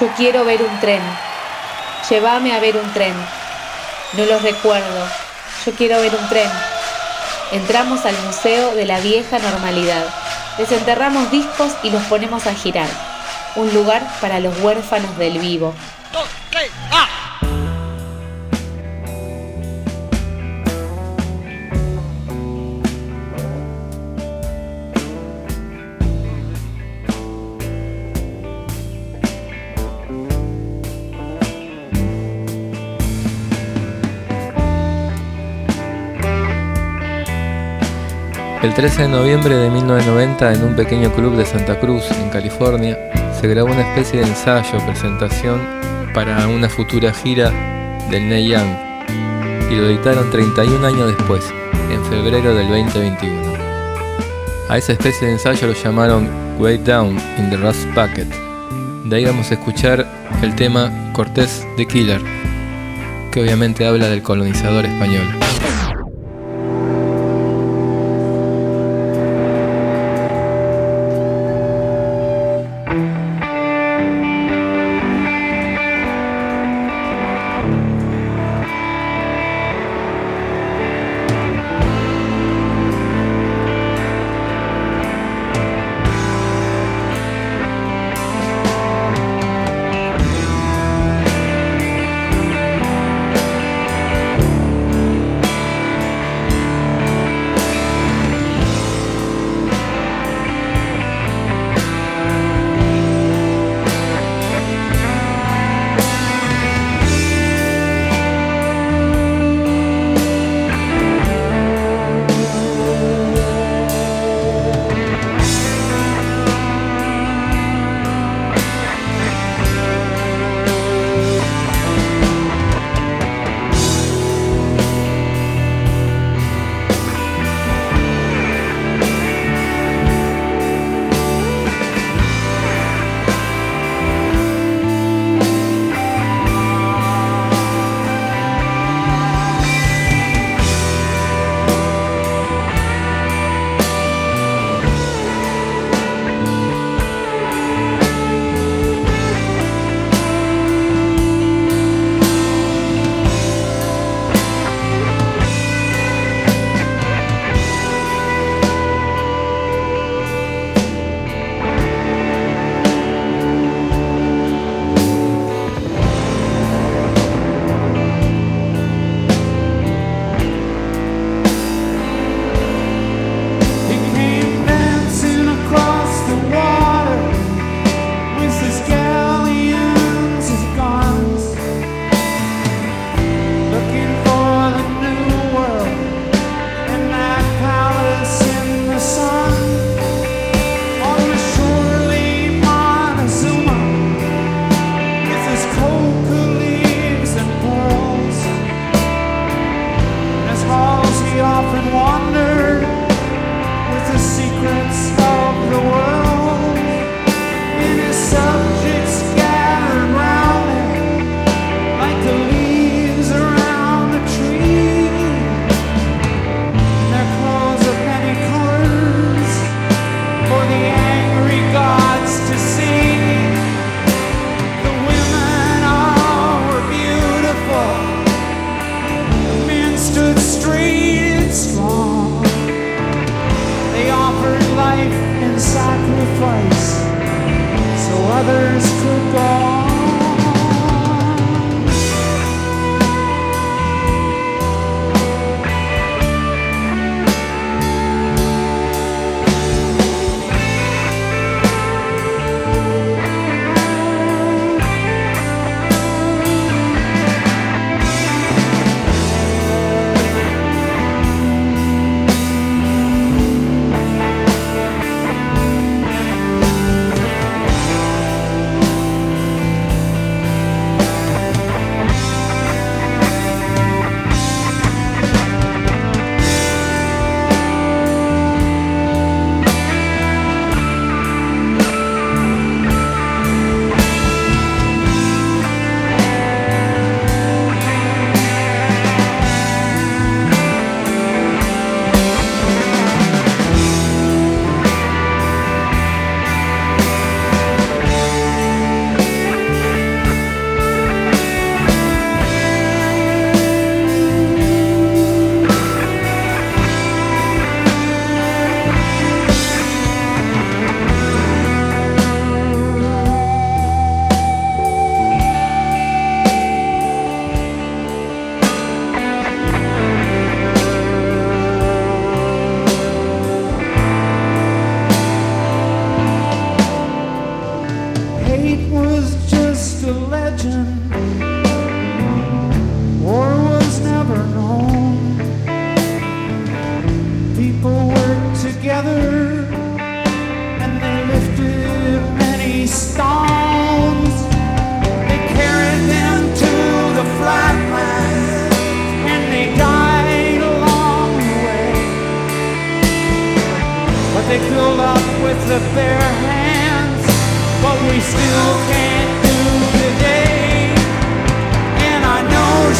Yo quiero ver un tren. Llévame a ver un tren. No los recuerdo. Yo quiero ver un tren. Entramos al Museo de la Vieja Normalidad. Desenterramos discos y los ponemos a girar. Un lugar para los huérfanos del vivo. El 13 de noviembre de 1990, en un pequeño club de Santa Cruz, en California, se grabó una especie de ensayo, presentación para una futura gira del Neil Young y lo editaron 31 años después, en febrero del 2021. A esa especie de ensayo lo llamaron Way Down in the Rust Bucket. De ahí vamos a escuchar el tema Cortés de Killer, que obviamente habla del colonizador español. stood straight and strong. They offered life and sacrifice so others could go.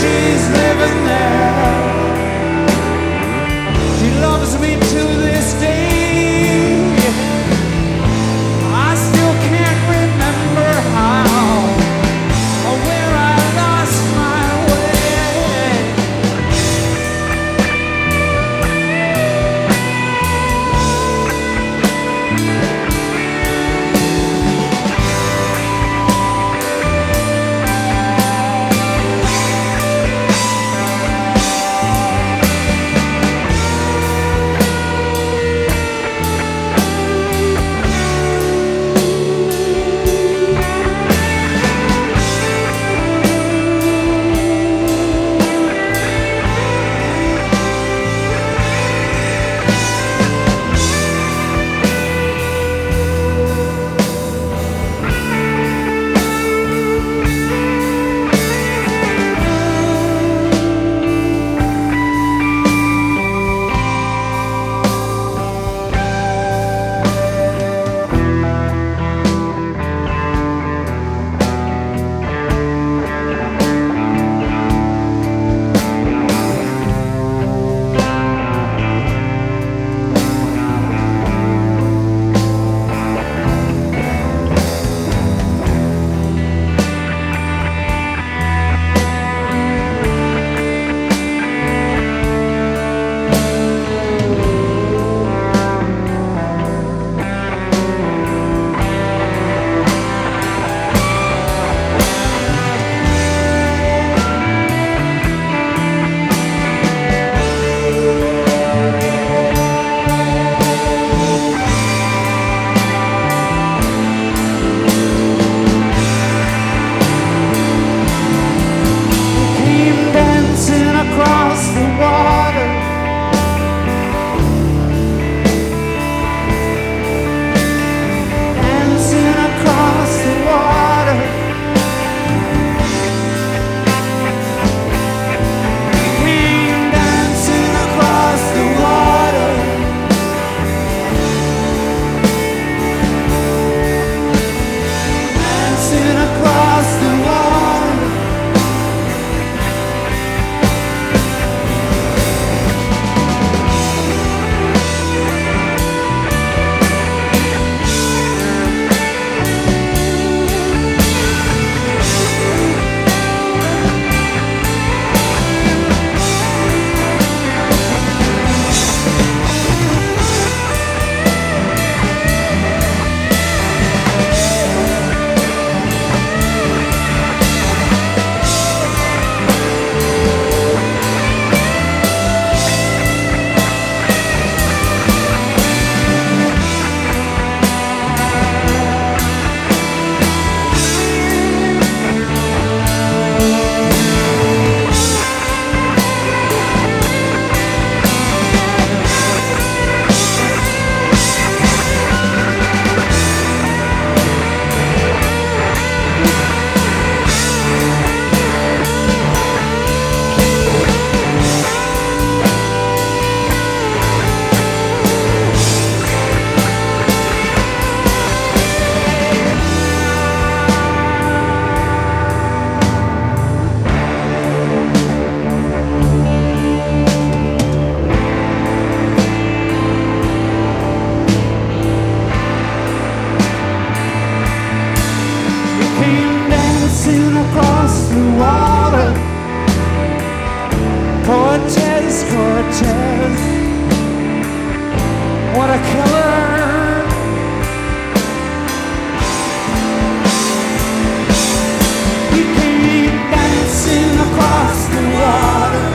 she's living there. She loves me. painted. What a killer! He came dancing across the water.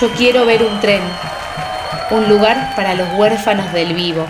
Yo quiero ver un tren, un lugar para los huérfanos del vivo.